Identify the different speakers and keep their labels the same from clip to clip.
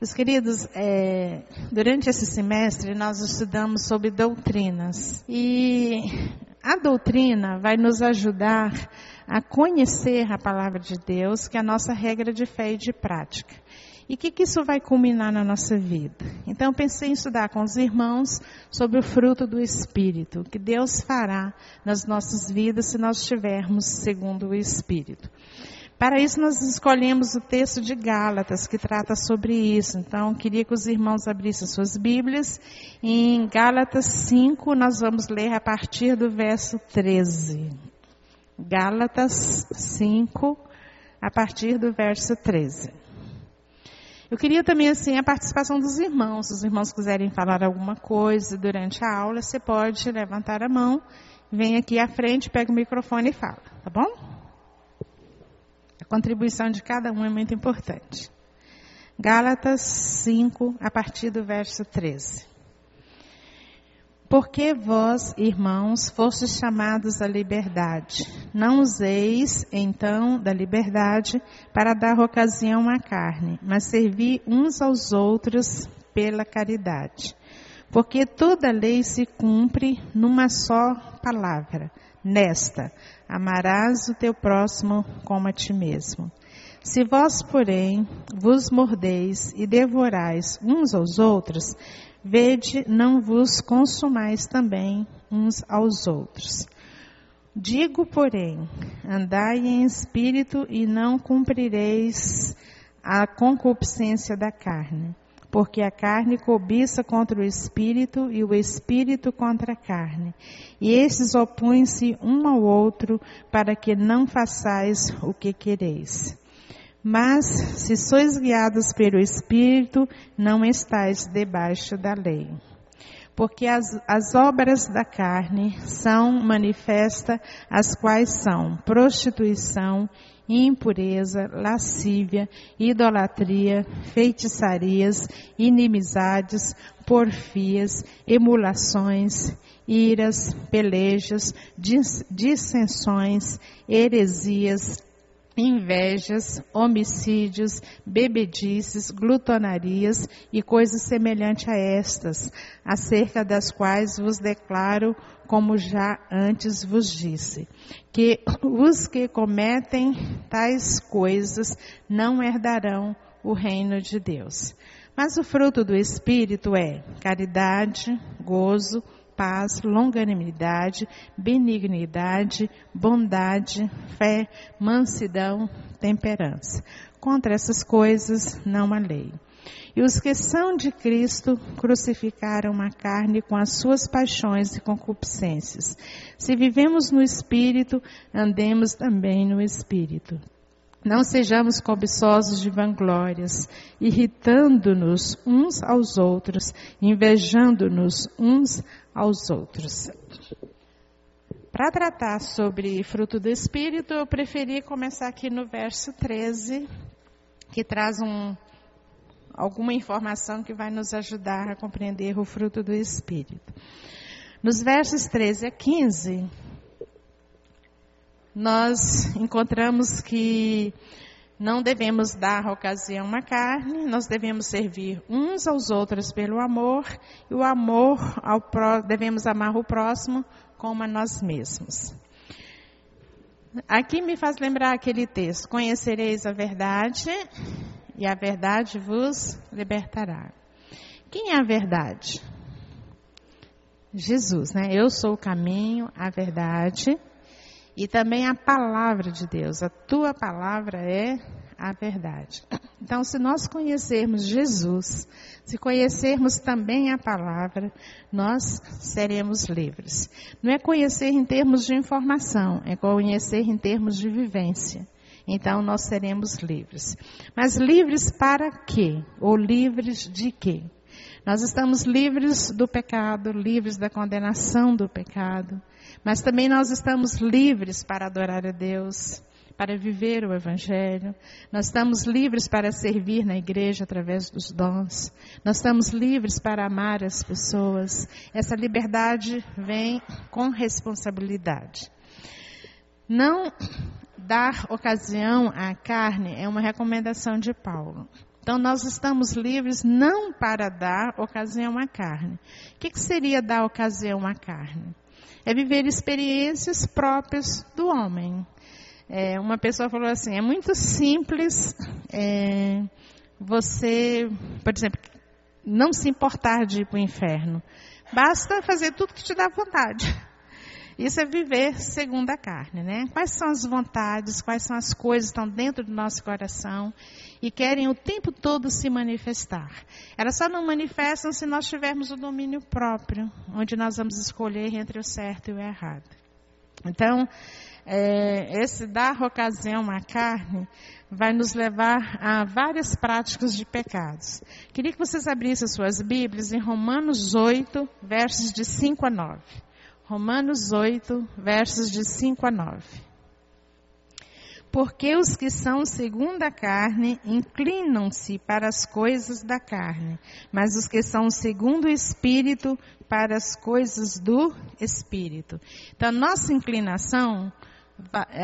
Speaker 1: Meus queridos, é, durante esse semestre nós estudamos sobre doutrinas e a doutrina vai nos ajudar a conhecer a palavra de Deus, que é a nossa regra de fé e de prática. E o que, que isso vai culminar na nossa vida? Então, pensei em estudar com os irmãos sobre o fruto do Espírito, que Deus fará nas nossas vidas se nós estivermos segundo o Espírito. Para isso, nós escolhemos o texto de Gálatas, que trata sobre isso. Então, queria que os irmãos abrissem suas Bíblias. Em Gálatas 5, nós vamos ler a partir do verso 13. Gálatas 5, a partir do verso 13. Eu queria também, assim, a participação dos irmãos. Se os irmãos quiserem falar alguma coisa durante a aula, você pode levantar a mão, vem aqui à frente, pega o microfone e fala, tá bom? Contribuição de cada um é muito importante. Gálatas 5, a partir do verso 13. Porque vós, irmãos, fostes chamados à liberdade. Não useis, então, da liberdade para dar ocasião à carne, mas servi uns aos outros pela caridade. Porque toda lei se cumpre numa só palavra, nesta: amarás o teu próximo como a ti mesmo. Se vós, porém, vos mordeis e devorais uns aos outros, Vede, não vos consumais também uns aos outros. Digo, porém, andai em espírito e não cumprireis a concupiscência da carne, porque a carne cobiça contra o espírito e o espírito contra a carne, e esses opõem-se um ao outro para que não façais o que quereis. Mas, se sois guiados pelo Espírito, não estáis debaixo da lei. Porque as, as obras da carne são manifestas, as quais são prostituição, impureza, lascívia, idolatria, feitiçarias, inimizades, porfias, emulações, iras, pelejas, dissensões, heresias, invejas, homicídios, bebedices, glutonarias e coisas semelhantes a estas, acerca das quais vos declaro, como já antes vos disse, que os que cometem tais coisas não herdarão o reino de Deus. Mas o fruto do Espírito é caridade, gozo, paz, longanimidade, benignidade, bondade, fé, mansidão, temperança. Contra essas coisas não há lei. E os que são de Cristo crucificaram a carne com as suas paixões e concupiscências. Se vivemos no Espírito, andemos também no Espírito. Não sejamos cobiçosos de vanglórias, irritando-nos uns aos outros, invejando-nos uns aos outros. Para tratar sobre fruto do Espírito, eu preferi começar aqui no verso 13, que traz um, alguma informação que vai nos ajudar a compreender o fruto do Espírito. Nos versos 13 a 15, nós encontramos que não devemos dar ocasião à carne, nós devemos servir uns aos outros pelo amor, e o amor ao pró, devemos amar o próximo como a nós mesmos. Aqui me faz lembrar aquele texto: Conhecereis a verdade, e a verdade vos libertará. Quem é a verdade? Jesus, né? Eu sou o caminho, a verdade e também a palavra de Deus. A tua palavra é a verdade. Então, se nós conhecermos Jesus, se conhecermos também a palavra, nós seremos livres. Não é conhecer em termos de informação, é conhecer em termos de vivência. Então, nós seremos livres. Mas livres para quê? Ou livres de quê? Nós estamos livres do pecado, livres da condenação do pecado, mas também nós estamos livres para adorar a Deus, para viver o Evangelho. Nós estamos livres para servir na igreja através dos dons. Nós estamos livres para amar as pessoas. Essa liberdade vem com responsabilidade. Não dar ocasião à carne é uma recomendação de Paulo. Então nós estamos livres não para dar ocasião à carne. O que, que seria dar ocasião à carne? É viver experiências próprias do homem. É, uma pessoa falou assim: é muito simples é, você, por exemplo, não se importar de ir para o inferno. Basta fazer tudo que te dá vontade. Isso é viver segundo a carne, né? Quais são as vontades, quais são as coisas que estão dentro do nosso coração e querem o tempo todo se manifestar. Elas só não manifestam se nós tivermos o domínio próprio, onde nós vamos escolher entre o certo e o errado. Então, é, esse dar ocasião à carne vai nos levar a várias práticas de pecados. Queria que vocês abrissem suas Bíblias em Romanos 8, versos de 5 a 9. Romanos 8, versos de 5 a 9. Porque os que são segundo a carne inclinam-se para as coisas da carne, mas os que são segundo o Espírito para as coisas do Espírito. Então, nossa inclinação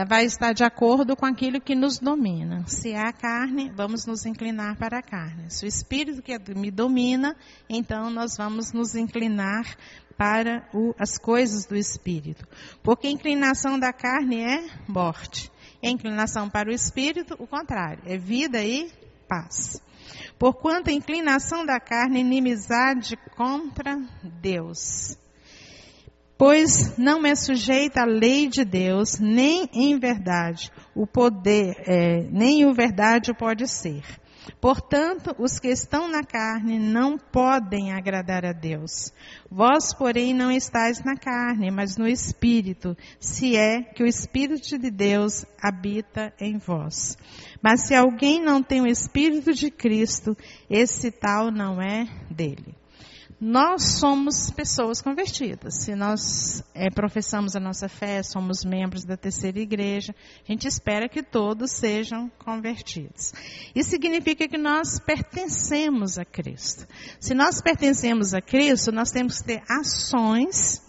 Speaker 1: vai estar de acordo com aquilo que nos domina. Se é a carne, vamos nos inclinar para a carne. Se o Espírito que me domina, então nós vamos nos inclinar para o, as coisas do espírito. Porque a inclinação da carne é morte. E a inclinação para o espírito, o contrário, é vida e paz. Porquanto a inclinação da carne é inimizade contra Deus. Pois não é sujeita à lei de Deus, nem em verdade o poder, é, nem o verdade pode ser. Portanto, os que estão na carne não podem agradar a Deus. Vós, porém, não estáis na carne, mas no Espírito, se é que o Espírito de Deus habita em vós. Mas se alguém não tem o Espírito de Cristo, esse tal não é dele. Nós somos pessoas convertidas. Se nós é, professamos a nossa fé, somos membros da terceira igreja, a gente espera que todos sejam convertidos. Isso significa que nós pertencemos a Cristo. Se nós pertencemos a Cristo, nós temos que ter ações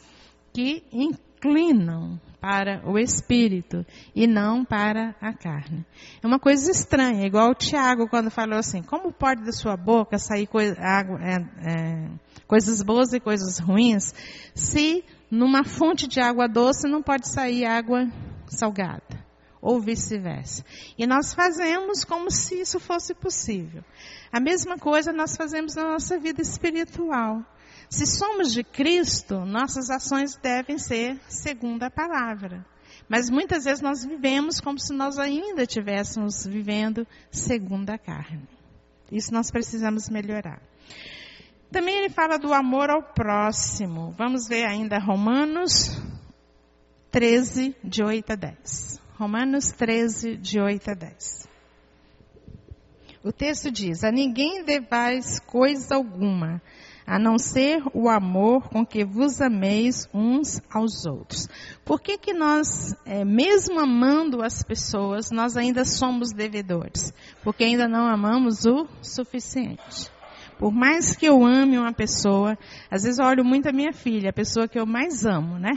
Speaker 1: que inclinam para o espírito e não para a carne. É uma coisa estranha, igual o Tiago quando falou assim: como pode da sua boca sair coisa, água, é, é, coisas boas e coisas ruins, se numa fonte de água doce não pode sair água salgada? Ou vice-versa. E nós fazemos como se isso fosse possível. A mesma coisa nós fazemos na nossa vida espiritual. Se somos de Cristo, nossas ações devem ser segundo a palavra. Mas muitas vezes nós vivemos como se nós ainda estivéssemos vivendo segundo a carne. Isso nós precisamos melhorar. Também ele fala do amor ao próximo. Vamos ver ainda Romanos 13, de 8 a 10. Romanos 13, de 8 a 10. O texto diz: A ninguém devais coisa alguma, a não ser o amor com que vos ameis uns aos outros. Por que que nós, é, mesmo amando as pessoas, nós ainda somos devedores? Porque ainda não amamos o suficiente. Por mais que eu ame uma pessoa, às vezes eu olho muito a minha filha, a pessoa que eu mais amo, né?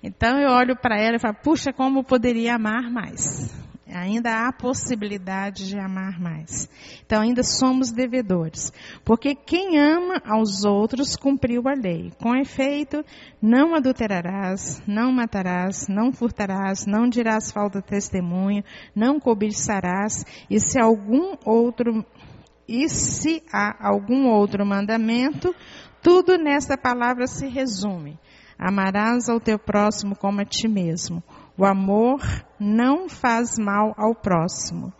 Speaker 1: Então eu olho para ela e falo, puxa, como eu poderia amar mais? Ainda há possibilidade de amar mais. Então ainda somos devedores. Porque quem ama aos outros cumpriu a lei. Com efeito, não adulterarás, não matarás, não furtarás, não dirás falta testemunho, não cobiçarás, e se algum outro e se há algum outro mandamento, tudo nesta palavra se resume. Amarás ao teu próximo como a ti mesmo. O amor não faz mal ao próximo.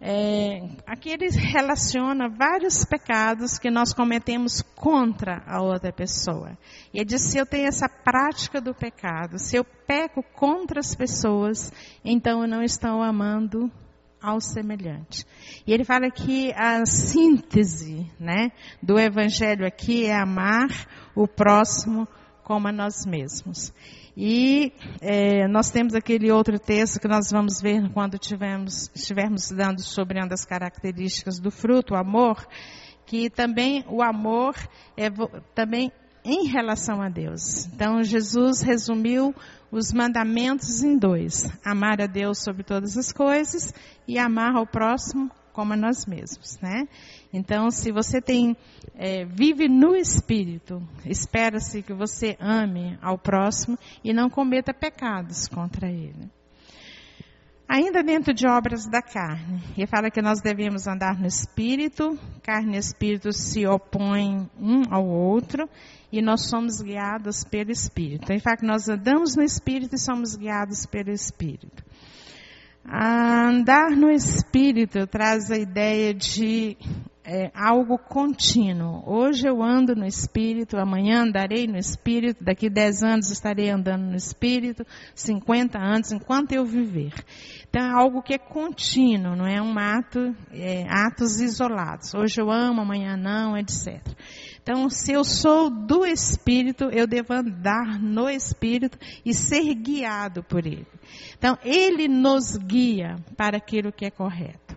Speaker 1: É, aqui ele relaciona vários pecados que nós cometemos contra a outra pessoa. E ele diz: se eu tenho essa prática do pecado, se eu peco contra as pessoas, então eu não estou amando ao semelhante. E ele fala que a síntese né, do evangelho aqui é amar o próximo como a nós mesmos. E é, nós temos aquele outro texto que nós vamos ver quando tivemos, estivermos estudando sobre uma das características do fruto, o amor, que também o amor é também em relação a Deus. Então Jesus resumiu os mandamentos em dois: amar a Deus sobre todas as coisas e amar ao próximo como a nós mesmos, né? Então, se você tem é, vive no Espírito, espera-se que você ame ao próximo e não cometa pecados contra ele. Ainda dentro de obras da carne, ele fala que nós devemos andar no Espírito, carne e Espírito se opõem um ao outro e nós somos guiados pelo Espírito. Em fato, nós andamos no Espírito e somos guiados pelo Espírito. Andar no Espírito traz a ideia de é, algo contínuo. Hoje eu ando no Espírito, amanhã andarei no Espírito, daqui 10 anos estarei andando no Espírito, 50 anos, enquanto eu viver. Então é algo que é contínuo, não é um ato, é, atos isolados. Hoje eu amo, amanhã não, etc. Então, se eu sou do Espírito, eu devo andar no Espírito e ser guiado por Ele. Então, Ele nos guia para aquilo que é correto.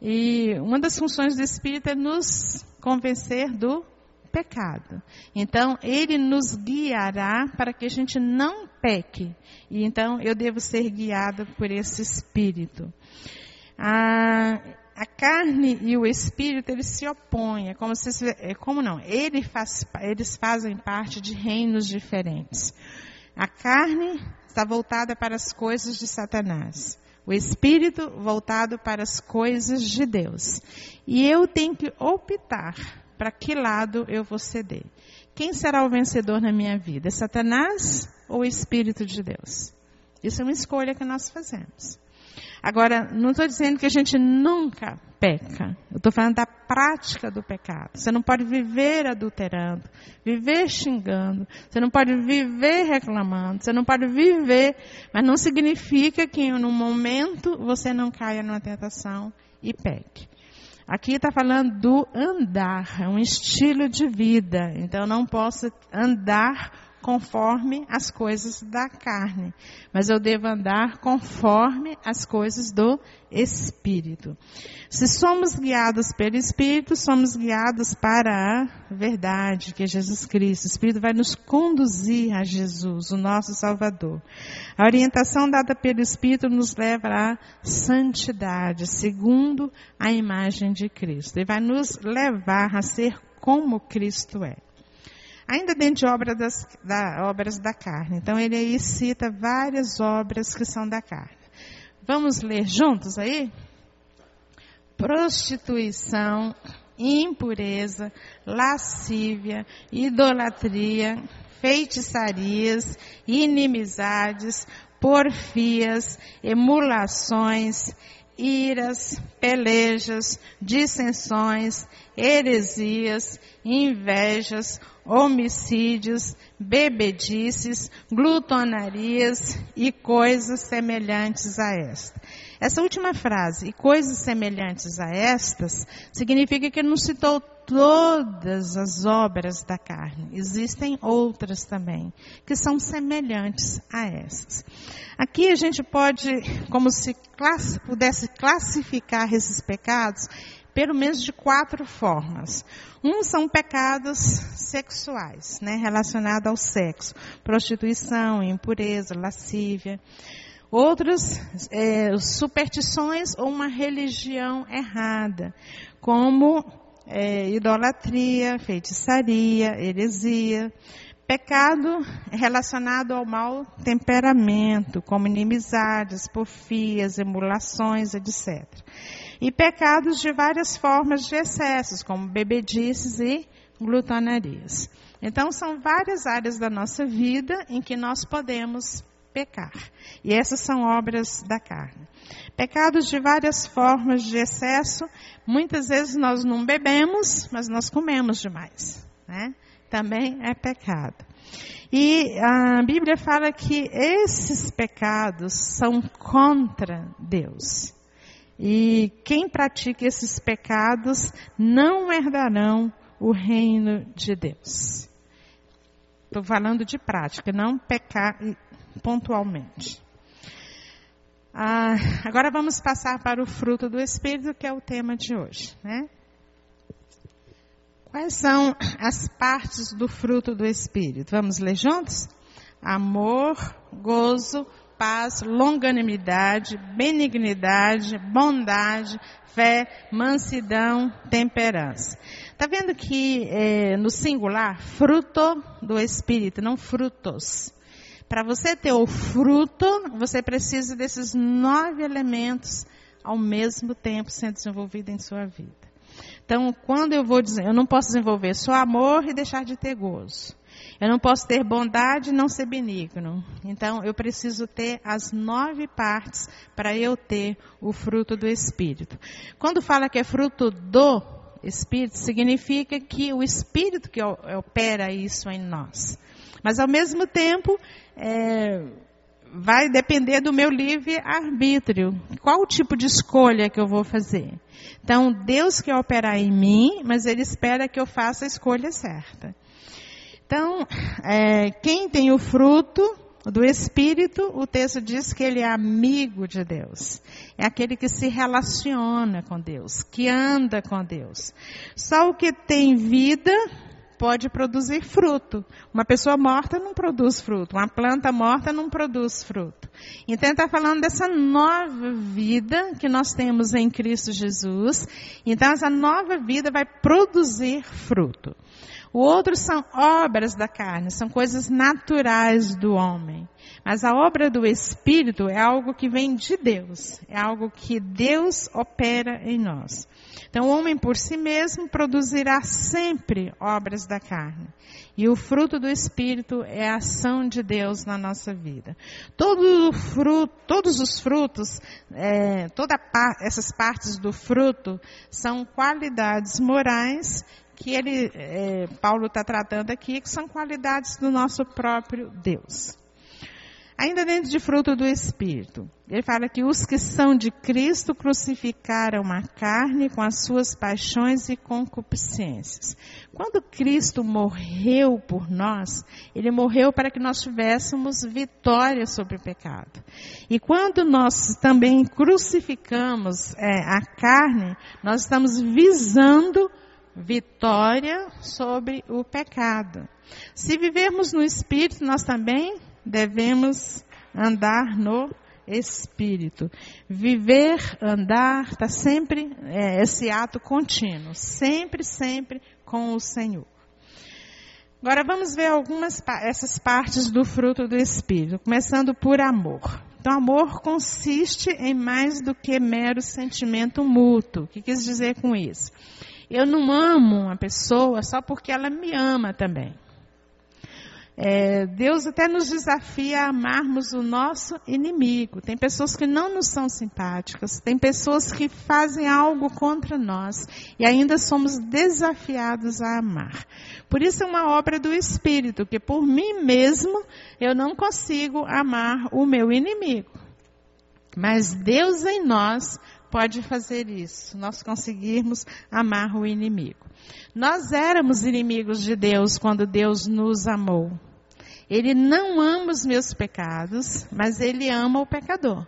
Speaker 1: E uma das funções do Espírito é nos convencer do pecado. Então, ele nos guiará para que a gente não peque. E então, eu devo ser guiado por esse Espírito. A, a carne e o Espírito, eles se opõem. É como se, é como não? Ele faz, eles fazem parte de reinos diferentes. A carne está voltada para as coisas de Satanás o espírito voltado para as coisas de Deus. E eu tenho que optar para que lado eu vou ceder. Quem será o vencedor na minha vida? Satanás ou o Espírito de Deus? Isso é uma escolha que nós fazemos. Agora, não estou dizendo que a gente nunca peca. Eu estou falando da prática do pecado. Você não pode viver adulterando, viver xingando, você não pode viver reclamando, você não pode viver, mas não significa que num momento você não caia numa tentação e peque. Aqui está falando do andar, é um estilo de vida. Então eu não posso andar conforme as coisas da carne, mas eu devo andar conforme as coisas do Espírito. Se somos guiados pelo Espírito, somos guiados para a verdade, que é Jesus Cristo. O Espírito vai nos conduzir a Jesus, o nosso Salvador. A orientação dada pelo Espírito nos leva à santidade, segundo a imagem de Cristo. E vai nos levar a ser como Cristo é ainda dentro de obra das, da, obras da carne. Então ele aí cita várias obras que são da carne. Vamos ler juntos aí? Prostituição, impureza, lascívia, idolatria, feitiçarias, inimizades, porfias, emulações, iras, pelejas, dissensões, heresias, invejas, homicídios, bebedices, glutonarias e coisas semelhantes a esta. Essa última frase, e coisas semelhantes a estas, significa que não citou todas as obras da carne. Existem outras também, que são semelhantes a essas. Aqui a gente pode, como se pudesse classificar esses pecados pelo menos de quatro formas. Um são pecados sexuais, né, relacionados ao sexo, prostituição, impureza, lascívia. Outros, é, superstições ou uma religião errada, como é, idolatria, feitiçaria, heresia. Pecado relacionado ao mau temperamento, como inimizades, porfias, emulações, etc e pecados de várias formas de excessos, como bebedices e glutonarias. Então, são várias áreas da nossa vida em que nós podemos pecar. E essas são obras da carne. Pecados de várias formas de excesso, muitas vezes nós não bebemos, mas nós comemos demais. Né? Também é pecado. E a Bíblia fala que esses pecados são contra Deus. E quem pratica esses pecados não herdarão o reino de Deus. Estou falando de prática, não pecar pontualmente. Ah, agora vamos passar para o fruto do Espírito, que é o tema de hoje. Né? Quais são as partes do fruto do Espírito? Vamos ler juntos? Amor, gozo, paz, longanimidade, benignidade, bondade, fé, mansidão, temperança. Tá vendo que é, no singular, fruto do Espírito, não frutos. Para você ter o fruto, você precisa desses nove elementos ao mesmo tempo sendo desenvolvido em sua vida. Então, quando eu vou dizer, eu não posso desenvolver só amor e deixar de ter gozo. Eu não posso ter bondade e não ser benigno. Então, eu preciso ter as nove partes para eu ter o fruto do Espírito. Quando fala que é fruto do Espírito, significa que o Espírito que opera isso em nós. Mas, ao mesmo tempo, é, vai depender do meu livre arbítrio. Qual o tipo de escolha que eu vou fazer? Então, Deus quer operar em mim, mas Ele espera que eu faça a escolha certa. Então, é, quem tem o fruto do Espírito, o texto diz que ele é amigo de Deus. É aquele que se relaciona com Deus, que anda com Deus. Só o que tem vida pode produzir fruto. Uma pessoa morta não produz fruto. Uma planta morta não produz fruto. Então está falando dessa nova vida que nós temos em Cristo Jesus. Então essa nova vida vai produzir fruto. O outro são obras da carne, são coisas naturais do homem. Mas a obra do Espírito é algo que vem de Deus, é algo que Deus opera em nós. Então, o homem por si mesmo produzirá sempre obras da carne. E o fruto do Espírito é a ação de Deus na nossa vida. Todo fruto, todos os frutos, é, todas essas partes do fruto são qualidades morais que ele, é, Paulo está tratando aqui, que são qualidades do nosso próprio Deus. Ainda dentro de fruto do Espírito, ele fala que os que são de Cristo crucificaram a carne com as suas paixões e concupiscências. Quando Cristo morreu por nós, ele morreu para que nós tivéssemos vitória sobre o pecado. E quando nós também crucificamos é, a carne, nós estamos visando vitória sobre o pecado. Se vivermos no Espírito, nós também devemos andar no Espírito. Viver, andar, está sempre é, esse ato contínuo, sempre, sempre com o Senhor. Agora vamos ver algumas essas partes do fruto do Espírito, começando por amor. Então, amor consiste em mais do que mero sentimento mútuo. O que quis dizer com isso? Eu não amo uma pessoa só porque ela me ama também. É, Deus até nos desafia a amarmos o nosso inimigo. Tem pessoas que não nos são simpáticas, tem pessoas que fazem algo contra nós e ainda somos desafiados a amar. Por isso é uma obra do Espírito, que por mim mesmo eu não consigo amar o meu inimigo. Mas Deus em nós pode fazer isso, nós conseguirmos amar o inimigo. Nós éramos inimigos de Deus quando Deus nos amou. Ele não ama os meus pecados, mas ele ama o pecador.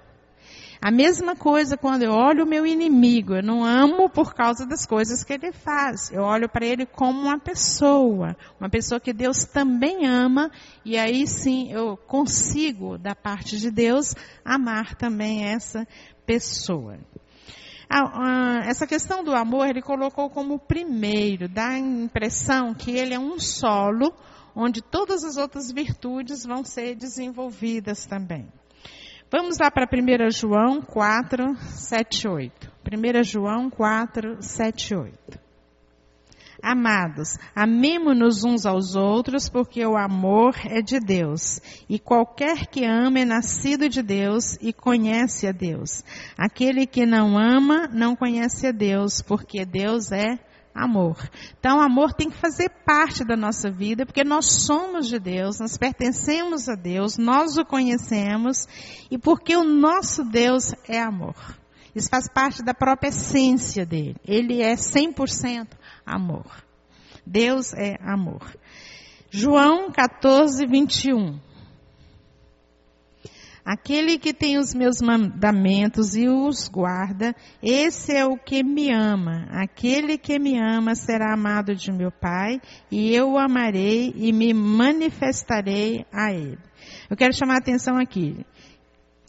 Speaker 1: A mesma coisa quando eu olho o meu inimigo, eu não amo por causa das coisas que ele faz. Eu olho para ele como uma pessoa, uma pessoa que Deus também ama, e aí sim eu consigo, da parte de Deus, amar também essa pessoa. Essa questão do amor ele colocou como primeiro, dá a impressão que ele é um solo onde todas as outras virtudes vão ser desenvolvidas também. Vamos lá para 1 João 4, 7, 8. 1 João 4, 7, 8. Amados, amemo-nos uns aos outros, porque o amor é de Deus. E qualquer que ama é nascido de Deus e conhece a Deus. Aquele que não ama não conhece a Deus, porque Deus é amor. Então, amor tem que fazer parte da nossa vida, porque nós somos de Deus, nós pertencemos a Deus, nós o conhecemos, e porque o nosso Deus é amor. Isso faz parte da própria essência dele. Ele é 100% amor. Deus é amor. João 14, 21. Aquele que tem os meus mandamentos e os guarda, esse é o que me ama. Aquele que me ama será amado de meu Pai, e eu o amarei e me manifestarei a ele. Eu quero chamar a atenção aqui.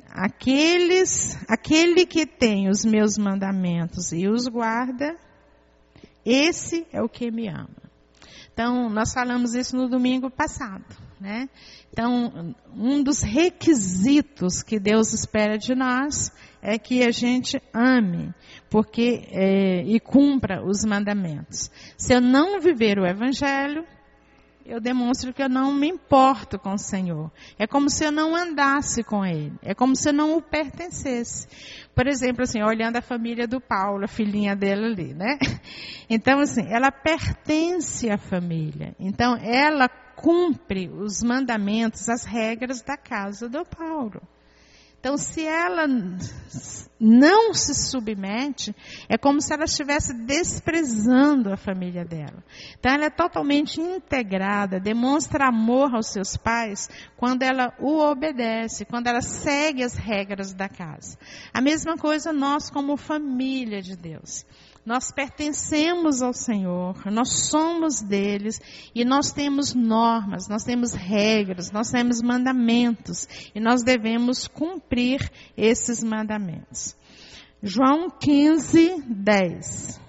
Speaker 1: aqueles, aquele que tem os meus mandamentos e os guarda, esse é o que me ama. Então, nós falamos isso no domingo passado, né? Então, um dos requisitos que Deus espera de nós é que a gente ame, porque é, e cumpra os mandamentos. Se eu não viver o Evangelho, eu demonstro que eu não me importo com o Senhor. É como se eu não andasse com Ele. É como se eu não o pertencesse. Por exemplo, assim, olhando a família do Paulo, a filhinha dele ali, né? Então, assim, ela pertence à família. Então, ela cumpre os mandamentos, as regras da casa do Paulo. Então, se ela não se submete, é como se ela estivesse desprezando a família dela. Então, ela é totalmente integrada, demonstra amor aos seus pais quando ela o obedece, quando ela segue as regras da casa. A mesma coisa nós, como família de Deus. Nós pertencemos ao Senhor, nós somos deles e nós temos normas, nós temos regras, nós temos mandamentos e nós devemos cumprir esses mandamentos. João 15, 10.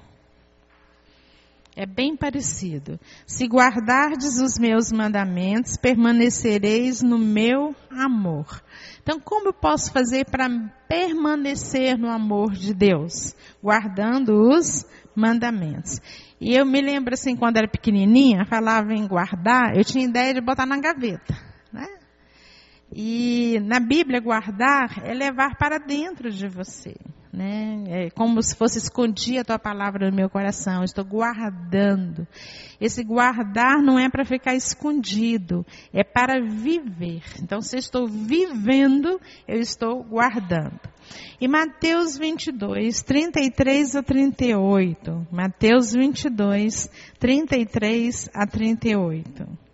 Speaker 1: É bem parecido. Se guardardes os meus mandamentos, permanecereis no meu amor. Então, como eu posso fazer para permanecer no amor de Deus? Guardando os mandamentos. E eu me lembro assim, quando era pequenininha, falava em guardar, eu tinha ideia de botar na gaveta. Né? E na Bíblia, guardar é levar para dentro de você né? É como se fosse escondia a tua palavra no meu coração. Estou guardando. Esse guardar não é para ficar escondido, é para viver. Então, se eu estou vivendo, eu estou guardando. E Mateus 22, 33 a 38. Mateus 22, 33 a 38.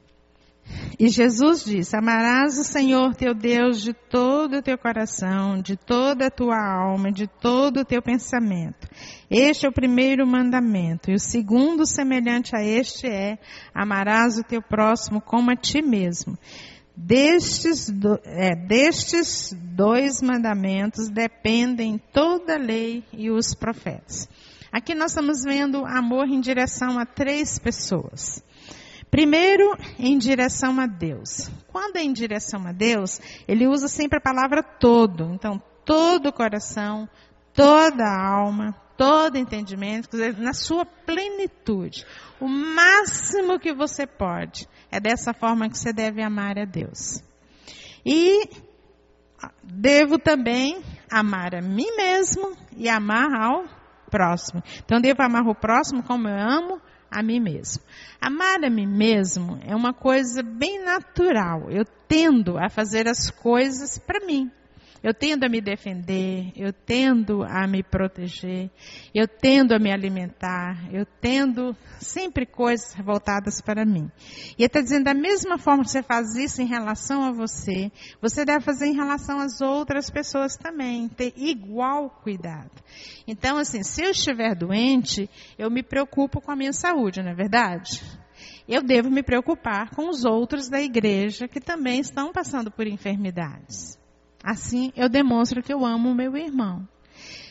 Speaker 1: E Jesus disse: Amarás o Senhor teu Deus de todo o teu coração, de toda a tua alma, de todo o teu pensamento. Este é o primeiro mandamento. E o segundo, semelhante a este, é: Amarás o teu próximo como a ti mesmo. Destes, do, é, destes dois mandamentos dependem toda a lei e os profetas. Aqui nós estamos vendo amor em direção a três pessoas. Primeiro, em direção a Deus. Quando é em direção a Deus, ele usa sempre a palavra todo. Então, todo o coração, toda a alma, todo entendimento, na sua plenitude. O máximo que você pode. É dessa forma que você deve amar a Deus. E devo também amar a mim mesmo e amar ao próximo. Então, devo amar o próximo como eu amo a mim mesmo. Amar a mim mesmo é uma coisa bem natural. Eu tendo a fazer as coisas para mim. Eu tendo a me defender, eu tendo a me proteger, eu tendo a me alimentar, eu tendo sempre coisas voltadas para mim. E ele está dizendo, da mesma forma que você faz isso em relação a você, você deve fazer em relação às outras pessoas também, ter igual cuidado. Então, assim, se eu estiver doente, eu me preocupo com a minha saúde, não é verdade? Eu devo me preocupar com os outros da igreja que também estão passando por enfermidades. Assim eu demonstro que eu amo o meu irmão.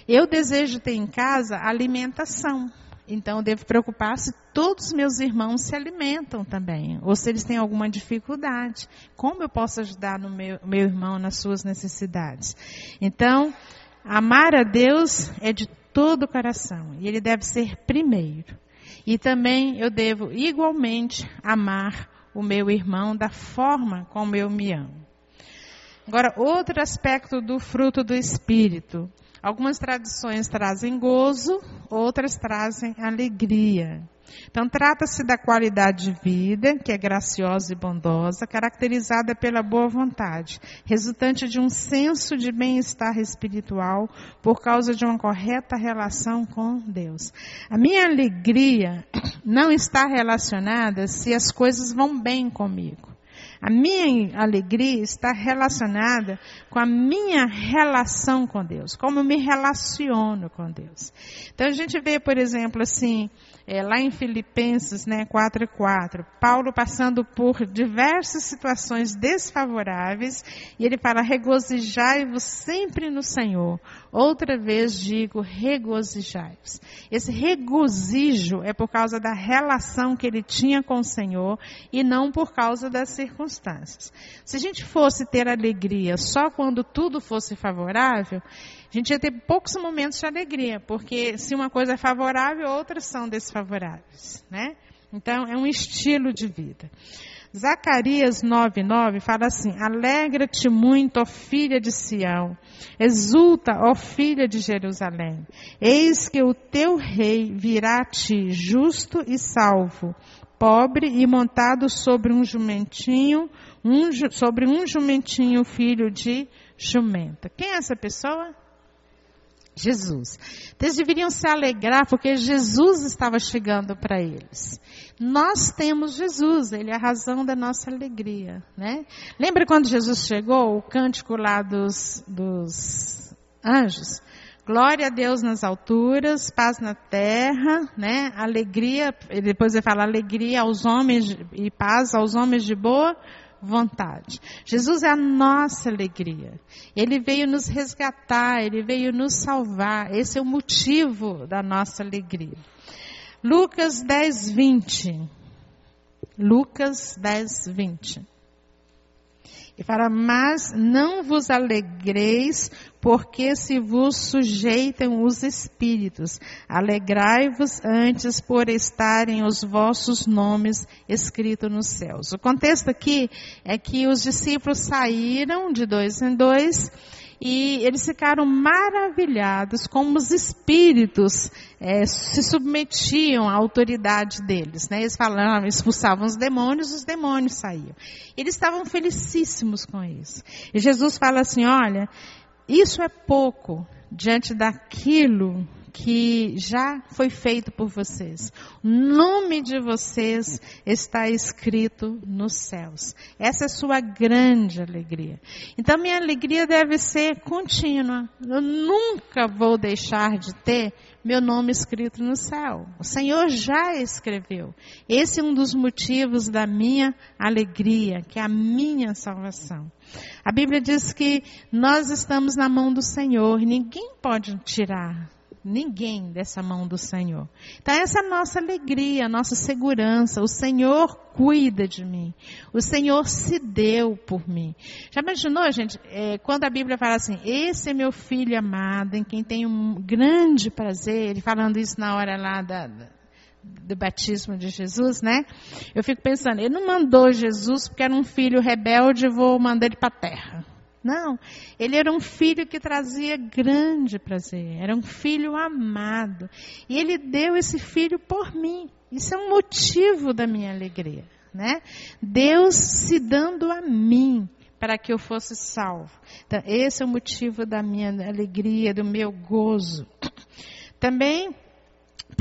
Speaker 1: Eu desejo ter em casa alimentação. Então eu devo preocupar se todos os meus irmãos se alimentam também, ou se eles têm alguma dificuldade. Como eu posso ajudar no meu, meu irmão nas suas necessidades? Então, amar a Deus é de todo o coração e ele deve ser primeiro. E também eu devo igualmente amar o meu irmão da forma como eu me amo. Agora, outro aspecto do fruto do Espírito. Algumas tradições trazem gozo, outras trazem alegria. Então, trata-se da qualidade de vida, que é graciosa e bondosa, caracterizada pela boa vontade, resultante de um senso de bem-estar espiritual por causa de uma correta relação com Deus. A minha alegria não está relacionada se as coisas vão bem comigo. A minha alegria está relacionada com a minha relação com Deus, como eu me relaciono com Deus. Então a gente vê, por exemplo, assim, é, lá em Filipenses né, 4 e 4, Paulo passando por diversas situações desfavoráveis, e ele fala, regozijai-vos sempre no Senhor. Outra vez digo, regozijai-vos. Esse regozijo é por causa da relação que ele tinha com o Senhor e não por causa das circunstâncias. Se a gente fosse ter alegria só quando tudo fosse favorável, a gente ia ter poucos momentos de alegria, porque se uma coisa é favorável, outras são desfavoráveis, né? Então, é um estilo de vida. Zacarias 9:9 fala assim: Alegra-te muito, ó filha de Sião, exulta, ó filha de Jerusalém. Eis que o teu rei virá a ti, justo e salvo, pobre e montado sobre um jumentinho, um, sobre um jumentinho filho de jumenta. Quem é essa pessoa? Jesus. Eles deveriam se alegrar porque Jesus estava chegando para eles. Nós temos Jesus, ele é a razão da nossa alegria, né? Lembra quando Jesus chegou, o cântico lá dos, dos anjos? Glória a Deus nas alturas, paz na terra, né? Alegria, depois ele fala alegria aos homens e paz aos homens de boa vontade. Jesus é a nossa alegria. Ele veio nos resgatar, ele veio nos salvar. Esse é o motivo da nossa alegria. Lucas 10, 20. Lucas 10, 20. E fala, mas não vos alegreis, porque se vos sujeitam os espíritos. Alegrai-vos antes por estarem os vossos nomes escritos nos céus. O contexto aqui é que os discípulos saíram de dois em dois e eles ficaram maravilhados como os espíritos é, se submetiam à autoridade deles. Né? Eles falavam, expulsavam os demônios, os demônios saíam. Eles estavam felicíssimos com isso. E Jesus fala assim: olha, isso é pouco diante daquilo que já foi feito por vocês. O nome de vocês está escrito nos céus. Essa é sua grande alegria. Então, minha alegria deve ser contínua. Eu nunca vou deixar de ter meu nome escrito no céu. O Senhor já escreveu. Esse é um dos motivos da minha alegria, que é a minha salvação. A Bíblia diz que nós estamos na mão do Senhor, ninguém pode tirar ninguém dessa mão do Senhor. Então, essa é a nossa alegria, a nossa segurança. O Senhor cuida de mim. O Senhor se deu por mim. Já imaginou, gente, é, quando a Bíblia fala assim: Esse é meu filho amado, em quem tenho um grande prazer, ele falando isso na hora lá da, do batismo de Jesus, né? Eu fico pensando, ele não mandou Jesus porque era um filho rebelde vou mandar ele para a terra. Não, ele era um filho que trazia grande prazer, era um filho amado. E ele deu esse filho por mim. Isso é um motivo da minha alegria, né? Deus se dando a mim para que eu fosse salvo. Então, esse é o motivo da minha alegria, do meu gozo. Também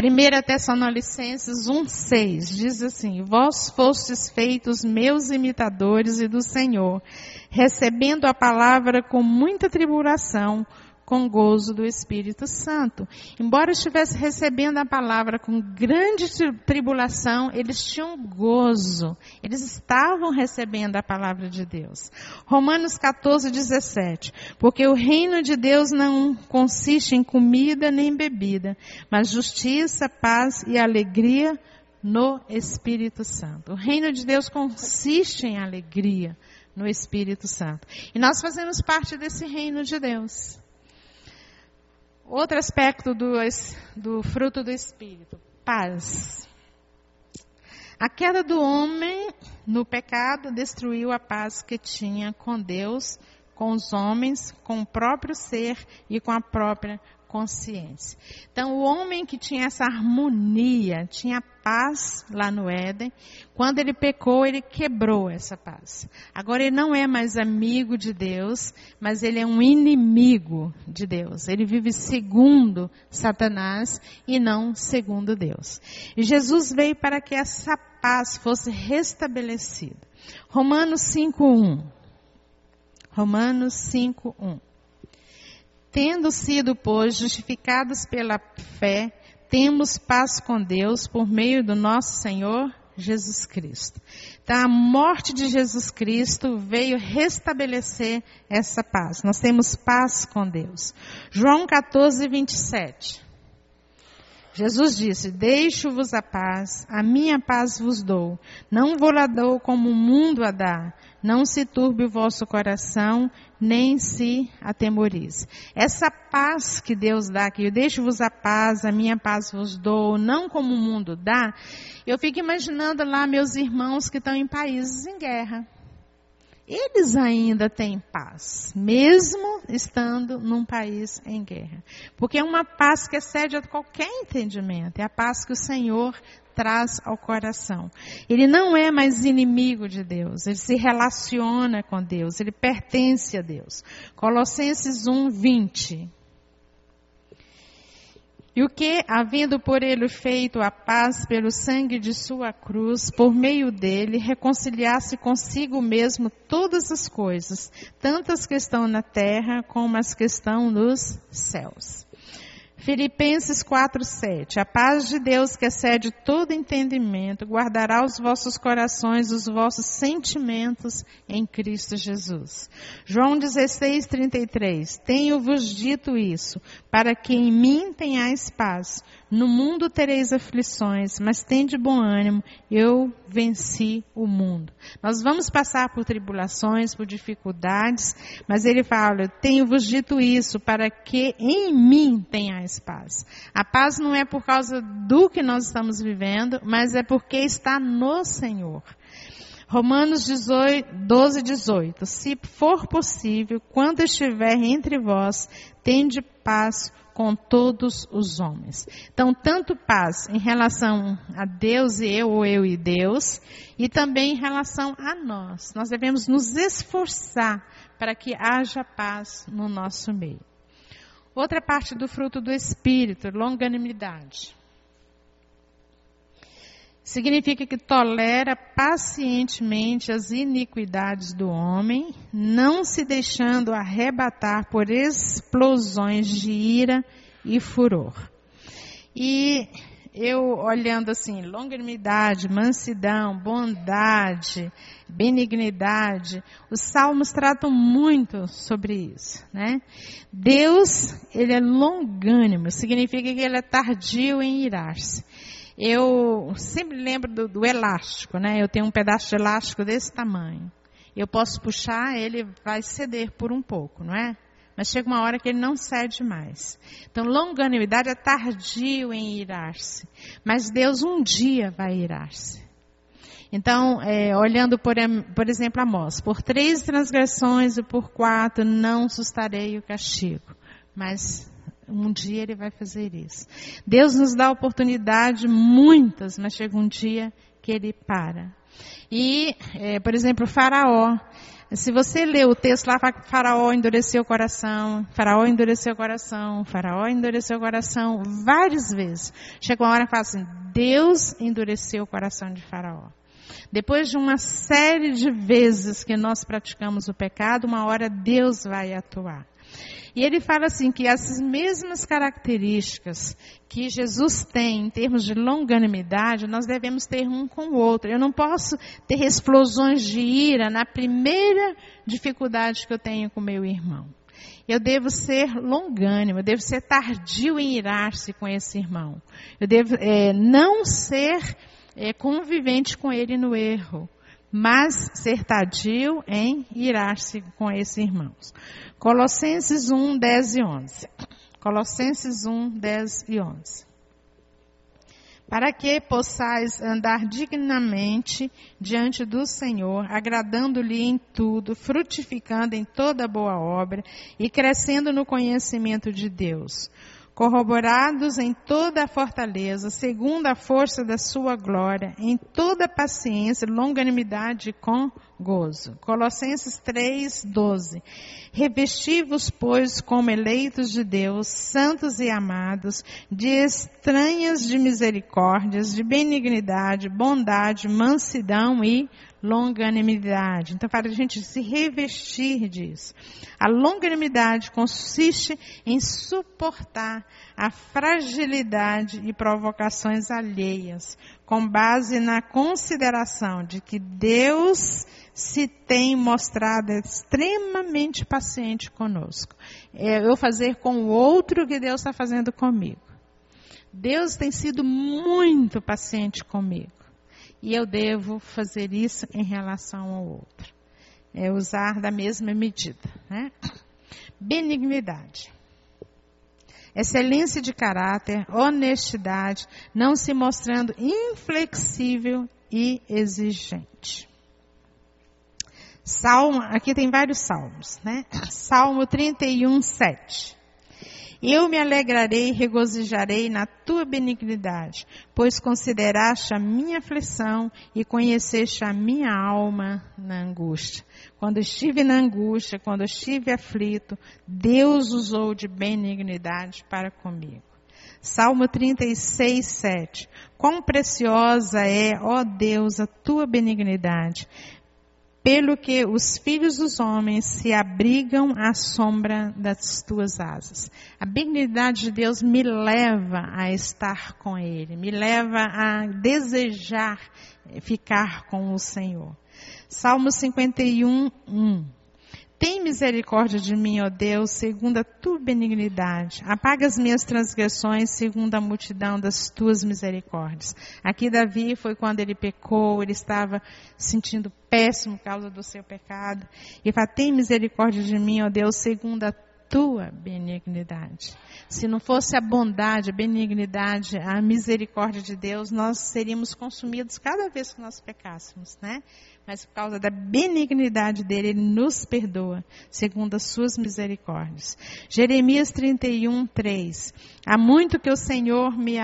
Speaker 1: 1 Tessalonicenses 1,6 diz assim: Vós fostes feitos meus imitadores e do Senhor, recebendo a palavra com muita tribulação, com gozo do Espírito Santo. Embora estivesse recebendo a palavra com grande tribulação, eles tinham gozo. Eles estavam recebendo a palavra de Deus. Romanos 14, 17. Porque o reino de Deus não consiste em comida nem bebida, mas justiça, paz e alegria no Espírito Santo. O reino de Deus consiste em alegria no Espírito Santo. E nós fazemos parte desse reino de Deus. Outro aspecto do, do fruto do Espírito, paz. A queda do homem no pecado destruiu a paz que tinha com Deus, com os homens, com o próprio ser e com a própria consciência. Então, o homem que tinha essa harmonia, tinha paz lá no Éden, quando ele pecou, ele quebrou essa paz. Agora, ele não é mais amigo de Deus, mas ele é um inimigo de Deus. Ele vive segundo Satanás e não segundo Deus. E Jesus veio para que essa paz fosse restabelecida. Romanos 5:1. Romanos 5:1. Tendo sido, pois, justificados pela fé, temos paz com Deus por meio do nosso Senhor Jesus Cristo. Então, a morte de Jesus Cristo veio restabelecer essa paz. Nós temos paz com Deus. João 14, 27. Jesus disse: Deixo-vos a paz, a minha paz vos dou. Não vou lá dou como o mundo a dá. Não se turbe o vosso coração, nem se atemorize. Essa paz que Deus dá, que eu deixo-vos a paz, a minha paz vos dou, não como o mundo dá. Eu fico imaginando lá meus irmãos que estão em países em guerra eles ainda têm paz, mesmo estando num país em guerra. Porque é uma paz que excede a qualquer entendimento, é a paz que o Senhor traz ao coração. Ele não é mais inimigo de Deus, ele se relaciona com Deus, ele pertence a Deus. Colossenses 1, 20. E o que, havendo por ele feito a paz pelo sangue de sua cruz, por meio dele, reconciliasse consigo mesmo todas as coisas, tantas que estão na terra como as que estão nos céus. Filipenses 4:7 A paz de Deus que excede todo entendimento guardará os vossos corações, os vossos sentimentos em Cristo Jesus. João 16:33 Tenho-vos dito isso, para que em mim tenhais paz. No mundo tereis aflições, mas tende bom ânimo, eu venci o mundo. Nós vamos passar por tribulações, por dificuldades, mas ele fala: Tenho-vos dito isso para que em mim tenhais paz. A paz não é por causa do que nós estamos vivendo, mas é porque está no Senhor. Romanos 18, 12, 18. Se for possível, quando estiver entre vós, tende paz com todos os homens. Então, tanto paz em relação a Deus e eu, ou eu e Deus, e também em relação a nós. Nós devemos nos esforçar para que haja paz no nosso meio. Outra parte do fruto do Espírito, longanimidade. Significa que tolera pacientemente as iniquidades do homem, não se deixando arrebatar por explosões de ira e furor. E eu olhando assim, longanimidade, mansidão, bondade, benignidade, os salmos tratam muito sobre isso, né? Deus, ele é longânimo, significa que ele é tardio em irar-se eu sempre lembro do, do, elástico, né? Eu tenho um pedaço de elástico desse tamanho. Eu posso puxar, ele vai ceder por um pouco, não é? Mas chega uma hora que ele não cede mais. Então, longanimidade é tardio em irar-se. Mas Deus um dia vai irar-se. Então, é, olhando por, por exemplo Amós, por três transgressões e por quatro não sustarei o castigo. Mas um dia ele vai fazer isso. Deus nos dá oportunidade, muitas, mas chega um dia que ele para. E, é, por exemplo, Faraó. Se você lê o texto lá, Faraó endureceu o coração, Faraó endureceu o coração, Faraó endureceu o coração, várias vezes. Chega uma hora que fala assim, Deus endureceu o coração de Faraó. Depois de uma série de vezes que nós praticamos o pecado, uma hora Deus vai atuar. E ele fala assim que as mesmas características que Jesus tem em termos de longanimidade, nós devemos ter um com o outro. Eu não posso ter explosões de ira na primeira dificuldade que eu tenho com meu irmão. Eu devo ser longânimo, eu devo ser tardio em irar-se com esse irmão. Eu devo é, não ser é, convivente com ele no erro mas ser tardio em irar-se com esses irmãos. Colossenses 1, 10 e 11. Colossenses 1, 10 e 11. Para que possais andar dignamente diante do Senhor, agradando-lhe em tudo, frutificando em toda boa obra e crescendo no conhecimento de Deus corroborados em toda a fortaleza, segundo a força da sua glória, em toda paciência, longanimidade com gozo. Colossenses 3, 12. Revesti-vos, pois, como eleitos de Deus, santos e amados, de estranhas de misericórdias, de benignidade, bondade, mansidão e longanimidade. Então, para a gente se revestir disso. A longanimidade consiste em suportar a fragilidade e provocações alheias, com base na consideração de que Deus se tem mostrado extremamente paciente conosco. É eu fazer com o outro o que Deus está fazendo comigo. Deus tem sido muito paciente comigo e eu devo fazer isso em relação ao outro. É usar da mesma medida. Né? Benignidade. Excelência de caráter, honestidade, não se mostrando inflexível e exigente. Salmo, aqui tem vários salmos, né? Salmo 31, 7. Eu me alegrarei e regozijarei na tua benignidade, pois consideraste a minha aflição e conheceste a minha alma na angústia. Quando estive na angústia, quando estive aflito, Deus usou de benignidade para comigo. Salmo 36, 7. Quão preciosa é, ó Deus, a tua benignidade pelo que os filhos dos homens se abrigam à sombra das tuas asas. A benignidade de Deus me leva a estar com Ele, me leva a desejar ficar com o Senhor. Salmo 51, 1. Tem misericórdia de mim, ó Deus, segundo a tua benignidade. Apaga as minhas transgressões, segundo a multidão das tuas misericórdias. Aqui Davi foi quando ele pecou, ele estava sentindo péssimo por causa do seu pecado. E fala, tem misericórdia de mim, ó Deus, segundo a tua benignidade. Se não fosse a bondade, a benignidade, a misericórdia de Deus, nós seríamos consumidos cada vez que nós pecássemos, né? Mas por causa da benignidade dele, ele nos perdoa, segundo as suas misericórdias. Jeremias 31, 3. Há muito que o Senhor me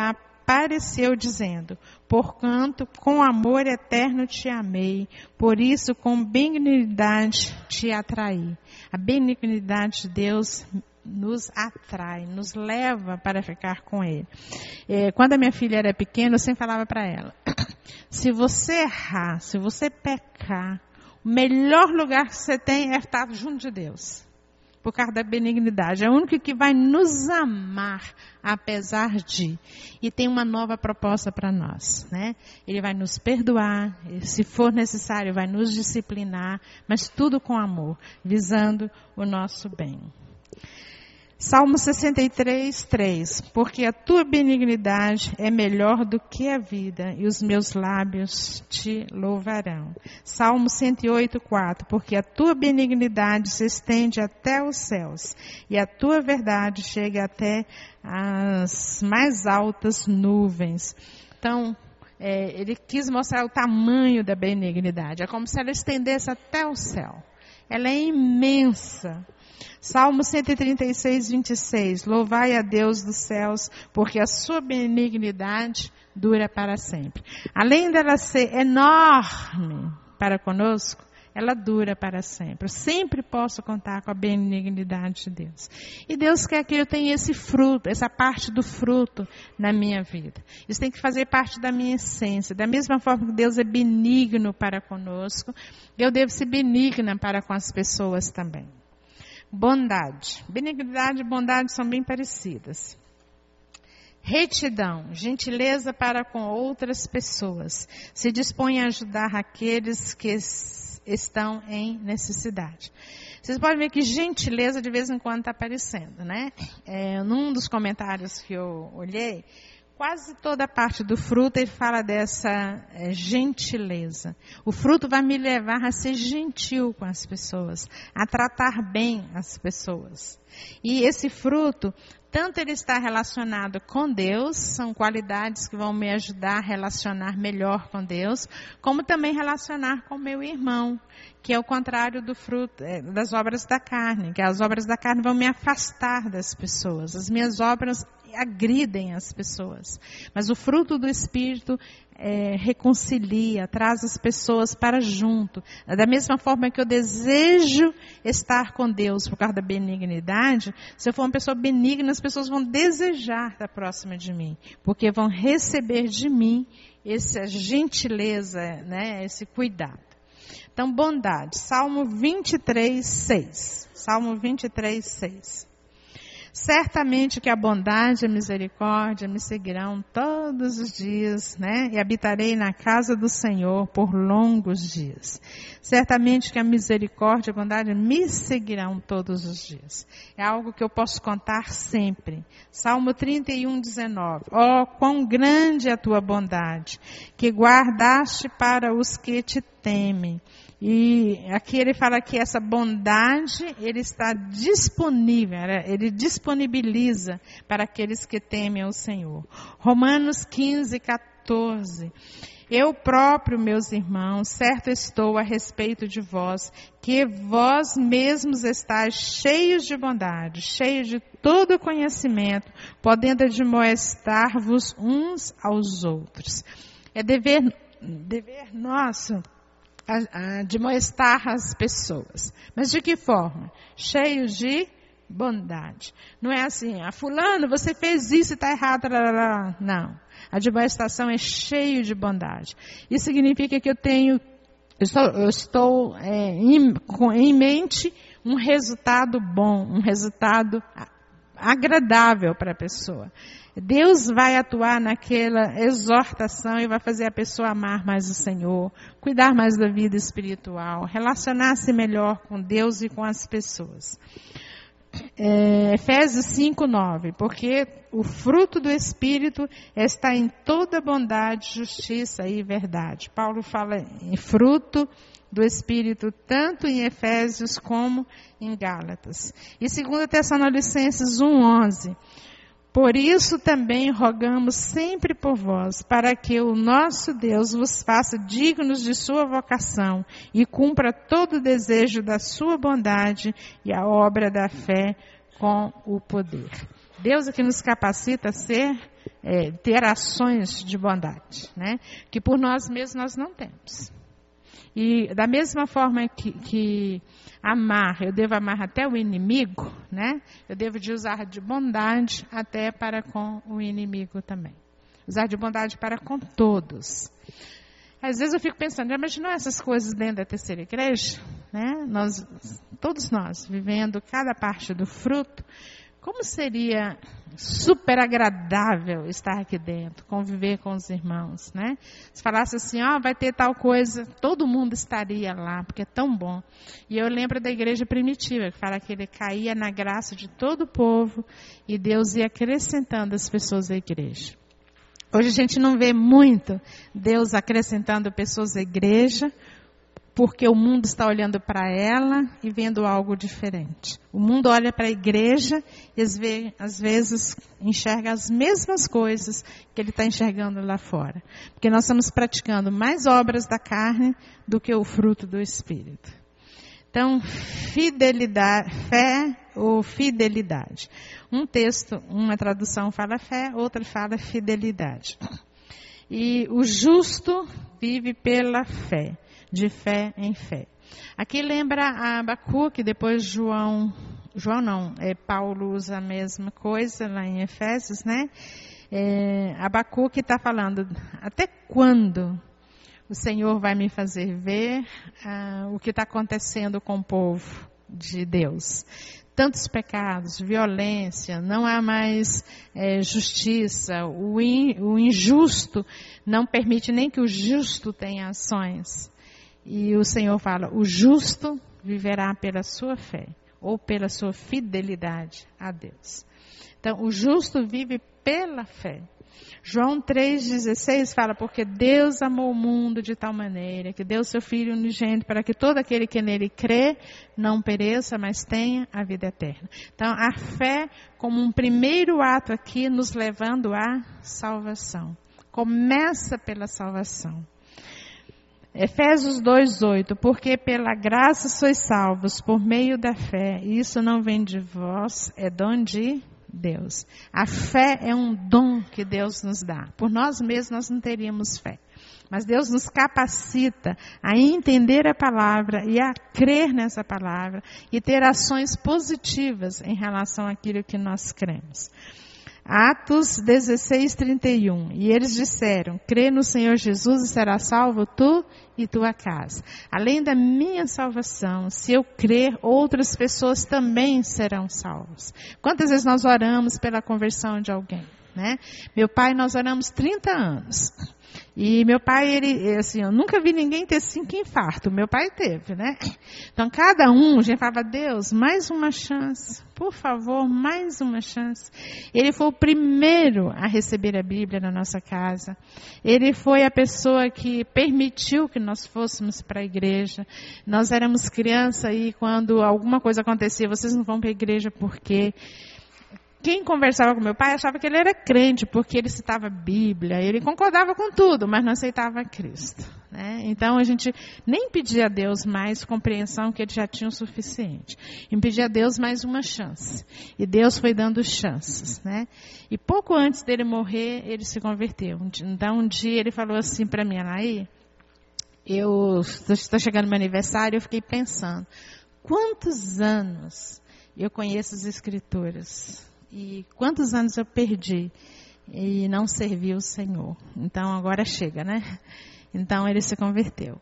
Speaker 1: apareceu dizendo, porquanto com amor eterno te amei, por isso com benignidade te atraí. A benignidade de Deus nos atrai, nos leva para ficar com Ele. É, quando a minha filha era pequena, eu sempre falava para ela: se você errar, se você pecar, o melhor lugar que você tem é estar junto de Deus. Por causa da benignidade. É o único que vai nos amar, apesar de. E tem uma nova proposta para nós. Né? Ele vai nos perdoar, se for necessário, vai nos disciplinar, mas tudo com amor, visando o nosso bem. Salmo 63, 3. Porque a tua benignidade é melhor do que a vida, e os meus lábios te louvarão. Salmo 108, 4. Porque a tua benignidade se estende até os céus, e a tua verdade chega até as mais altas nuvens. Então, é, ele quis mostrar o tamanho da benignidade. É como se ela estendesse até o céu. Ela é imensa. Salmo 136, 26. Louvai a Deus dos céus, porque a sua benignidade dura para sempre. Além dela ser enorme para conosco, ela dura para sempre. Eu sempre posso contar com a benignidade de Deus. E Deus quer que eu tenha esse fruto, essa parte do fruto na minha vida. Isso tem que fazer parte da minha essência. Da mesma forma que Deus é benigno para conosco, eu devo ser benigna para com as pessoas também. Bondade. Benignidade e bondade são bem parecidas. Retidão, gentileza para com outras pessoas. Se dispõe a ajudar aqueles que estão em necessidade. Vocês podem ver que gentileza de vez em quando está aparecendo, né? É, num dos comentários que eu olhei, quase toda a parte do fruto ele fala dessa é, gentileza. O fruto vai me levar a ser gentil com as pessoas, a tratar bem as pessoas. E esse fruto, tanto ele está relacionado com Deus, são qualidades que vão me ajudar a relacionar melhor com Deus, como também relacionar com meu irmão, que é o contrário do fruto é, das obras da carne, que as obras da carne vão me afastar das pessoas. As minhas obras agridem as pessoas. Mas o fruto do Espírito é, reconcilia, traz as pessoas para junto. Da mesma forma que eu desejo estar com Deus por causa da benignidade, se eu for uma pessoa benigna, as pessoas vão desejar estar próxima de mim, porque vão receber de mim essa gentileza, né, esse cuidado. Então, bondade. Salmo 23, 6. Salmo 23, 6. Certamente que a bondade e a misericórdia me seguirão todos os dias, né? E habitarei na casa do Senhor por longos dias. Certamente que a misericórdia e a bondade me seguirão todos os dias. É algo que eu posso contar sempre. Salmo 31, 19. Oh, quão grande é a tua bondade, que guardaste para os que te temem e aqui ele fala que essa bondade, ele está disponível, né? ele disponibiliza para aqueles que temem ao Senhor. Romanos 15, 14. Eu próprio, meus irmãos, certo estou a respeito de vós, que vós mesmos estáis cheios de bondade, cheios de todo conhecimento, podendo admoestar-vos uns aos outros. É dever, dever nosso a, a, de molestar as pessoas. Mas de que forma? Cheios de bondade. Não é assim, ah, fulano, você fez isso e está errado. Não. A demonstração é cheio de bondade. Isso significa que eu tenho, eu estou, eu estou é, em, com, em mente um resultado bom, um resultado agradável para a pessoa. Deus vai atuar naquela exortação e vai fazer a pessoa amar mais o Senhor, cuidar mais da vida espiritual, relacionar-se melhor com Deus e com as pessoas. É, Efésios 5, 9, porque o fruto do Espírito está em toda bondade, justiça e verdade. Paulo fala em fruto do Espírito, tanto em Efésios como em Gálatas. E 2 Tessalonicenses 1, 11, por isso também rogamos sempre por vós, para que o nosso Deus vos faça dignos de sua vocação e cumpra todo o desejo da sua bondade e a obra da fé com o poder. Deus é que nos capacita a ser, é, ter ações de bondade, né? Que por nós mesmos nós não temos. E da mesma forma que, que amar, eu devo amar até o inimigo, né? Eu devo de usar de bondade até para com o inimigo também. Usar de bondade para com todos. Às vezes eu fico pensando, já imaginou essas coisas dentro da terceira igreja? Né? Nós, todos nós, vivendo cada parte do fruto, como seria super agradável estar aqui dentro, conviver com os irmãos, né? Se falasse assim, ó, oh, vai ter tal coisa, todo mundo estaria lá, porque é tão bom. E eu lembro da igreja primitiva, que fala que ele caía na graça de todo o povo e Deus ia acrescentando as pessoas à igreja. Hoje a gente não vê muito Deus acrescentando pessoas à igreja, porque o mundo está olhando para ela e vendo algo diferente. O mundo olha para a igreja e às vezes enxerga as mesmas coisas que ele está enxergando lá fora. Porque nós estamos praticando mais obras da carne do que o fruto do Espírito. Então, fidelidade, fé ou fidelidade. Um texto, uma tradução fala fé, outra fala fidelidade. E o justo vive pela fé de fé em fé. Aqui lembra a Abacuque, depois João, João não, é, Paulo usa a mesma coisa lá em Efésios, né? É, Abacuque está falando, até quando o Senhor vai me fazer ver ah, o que está acontecendo com o povo de Deus? tantos pecados, violência, não há mais é, justiça, o, in, o, injusto não permite nem que o justo tenha ações. E o Senhor fala: o justo viverá pela sua fé ou pela sua fidelidade a Deus. Então, o justo vive pela fé. João 3,16 fala, porque Deus amou o mundo de tal maneira que deu seu Filho unigênito para que todo aquele que nele crê não pereça, mas tenha a vida eterna. Então, a fé como um primeiro ato aqui nos levando à salvação. Começa pela salvação. Efésios 2:8 Porque pela graça sois salvos por meio da fé, e isso não vem de vós, é dom de Deus. A fé é um dom que Deus nos dá. Por nós mesmos nós não teríamos fé. Mas Deus nos capacita a entender a palavra e a crer nessa palavra e ter ações positivas em relação àquilo que nós cremos. Atos 16, 31. E eles disseram: Crê no Senhor Jesus e será salvo tu e tua casa. Além da minha salvação, se eu crer, outras pessoas também serão salvas. Quantas vezes nós oramos pela conversão de alguém? Né? Meu pai, nós oramos 30 anos. E meu pai, ele, assim, eu nunca vi ninguém ter cinco infartos. Meu pai teve, né? Então, cada um, a gente falava, Deus, mais uma chance. Por favor, mais uma chance. Ele foi o primeiro a receber a Bíblia na nossa casa. Ele foi a pessoa que permitiu que nós fôssemos para a igreja. Nós éramos criança e quando alguma coisa acontecia, vocês não vão para a igreja por quê? Quem conversava com meu pai achava que ele era crente, porque ele citava a Bíblia, ele concordava com tudo, mas não aceitava Cristo. Né? Então a gente nem pedia a Deus mais compreensão, que ele já tinha o suficiente. E pedia a Deus mais uma chance. E Deus foi dando chances. Né? E pouco antes dele morrer, ele se converteu. Então um dia ele falou assim para mim, Anaí, eu estou chegando no meu aniversário, eu fiquei pensando, quantos anos eu conheço as escrituras? E quantos anos eu perdi e não servi o Senhor. Então agora chega, né? Então ele se converteu.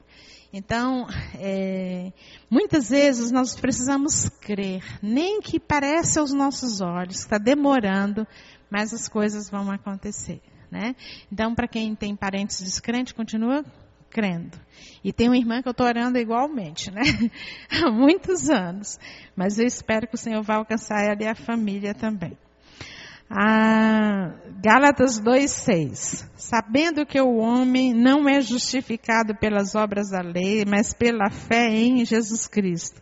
Speaker 1: Então, é, muitas vezes nós precisamos crer, nem que pareça aos nossos olhos, está demorando, mas as coisas vão acontecer, né? Então, para quem tem parentes descrentes, continua crendo. E tem uma irmã que eu estou orando igualmente, né? Há muitos anos. Mas eu espero que o Senhor vá alcançar ela e a família também. Ah, Gálatas 2,6. Sabendo que o homem não é justificado pelas obras da lei, mas pela fé em Jesus Cristo.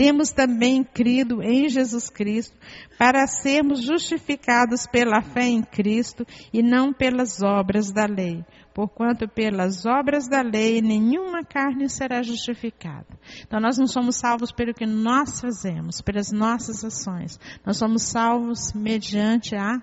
Speaker 1: Temos também crido em Jesus Cristo para sermos justificados pela fé em Cristo e não pelas obras da lei porquanto pelas obras da lei nenhuma carne será justificada. Então nós não somos salvos pelo que nós fazemos, pelas nossas ações. Nós somos salvos mediante a.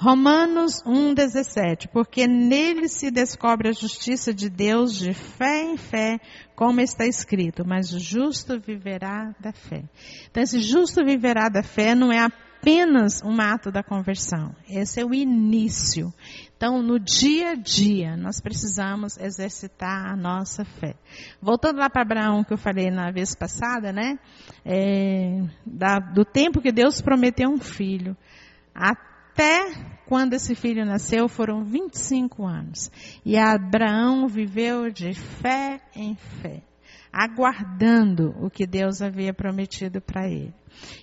Speaker 1: Romanos 1,17, porque nele se descobre a justiça de Deus de fé em fé, como está escrito, mas o justo viverá da fé. Então esse justo viverá da fé não é apenas um ato da conversão, esse é o início. Então, no dia a dia, nós precisamos exercitar a nossa fé. Voltando lá para Abraão, que eu falei na vez passada, né? É, da, do tempo que Deus prometeu um filho, até quando esse filho nasceu, foram 25 anos. E Abraão viveu de fé em fé, aguardando o que Deus havia prometido para ele.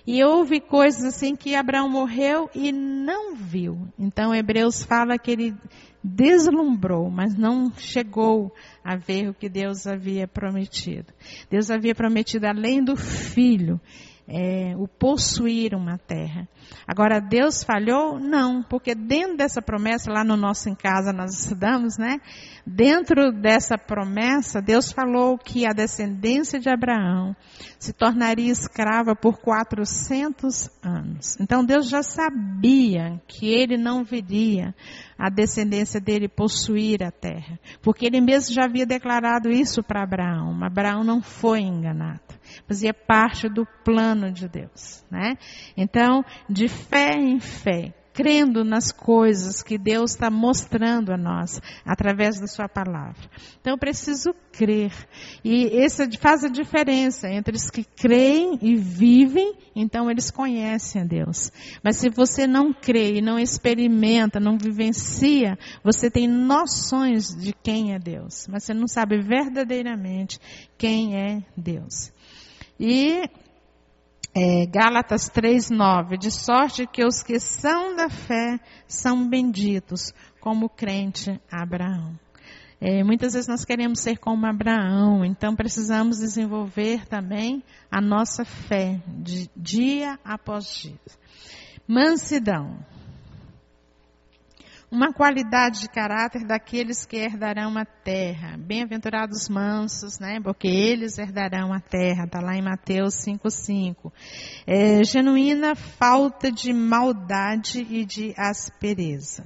Speaker 1: E houve coisas assim que Abraão morreu e não viu. Então Hebreus fala que ele deslumbrou, mas não chegou a ver o que Deus havia prometido. Deus havia prometido além do filho, é, o possuir uma terra. Agora, Deus falhou? Não, porque dentro dessa promessa, lá no nosso em casa nós estudamos, né? Dentro dessa promessa, Deus falou que a descendência de Abraão se tornaria escrava por 400 anos. Então, Deus já sabia que ele não viria a descendência dele possuir a terra, porque ele mesmo já havia declarado isso para Abraão. Abraão não foi enganado fazia parte do plano de Deus, né? Então, de fé em fé, crendo nas coisas que Deus está mostrando a nós através da Sua palavra. Então eu preciso crer. E isso faz a diferença entre os que creem e vivem, então eles conhecem a Deus. Mas se você não crê e não experimenta, não vivencia, você tem noções de quem é Deus, mas você não sabe verdadeiramente quem é Deus. E é, Gálatas 3,9, de sorte que os que são da fé são benditos, como o crente Abraão. É, muitas vezes nós queremos ser como Abraão, então precisamos desenvolver também a nossa fé, de dia após dia. Mansidão. Uma qualidade de caráter daqueles que herdarão a terra. Bem-aventurados mansos, né? Porque eles herdarão a terra. Está lá em Mateus 5,5. É, genuína falta de maldade e de aspereza.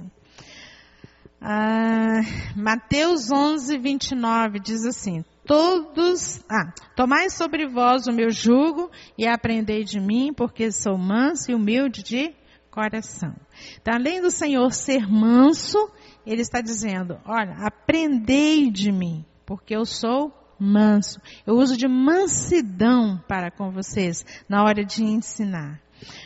Speaker 1: Ah, Mateus 11, 29 diz assim: Todos, ah, tomai sobre vós o meu jugo e aprendei de mim, porque sou manso e humilde de coração. Então, além do Senhor ser manso, ele está dizendo: olha, aprendei de mim, porque eu sou manso. Eu uso de mansidão para com vocês na hora de ensinar.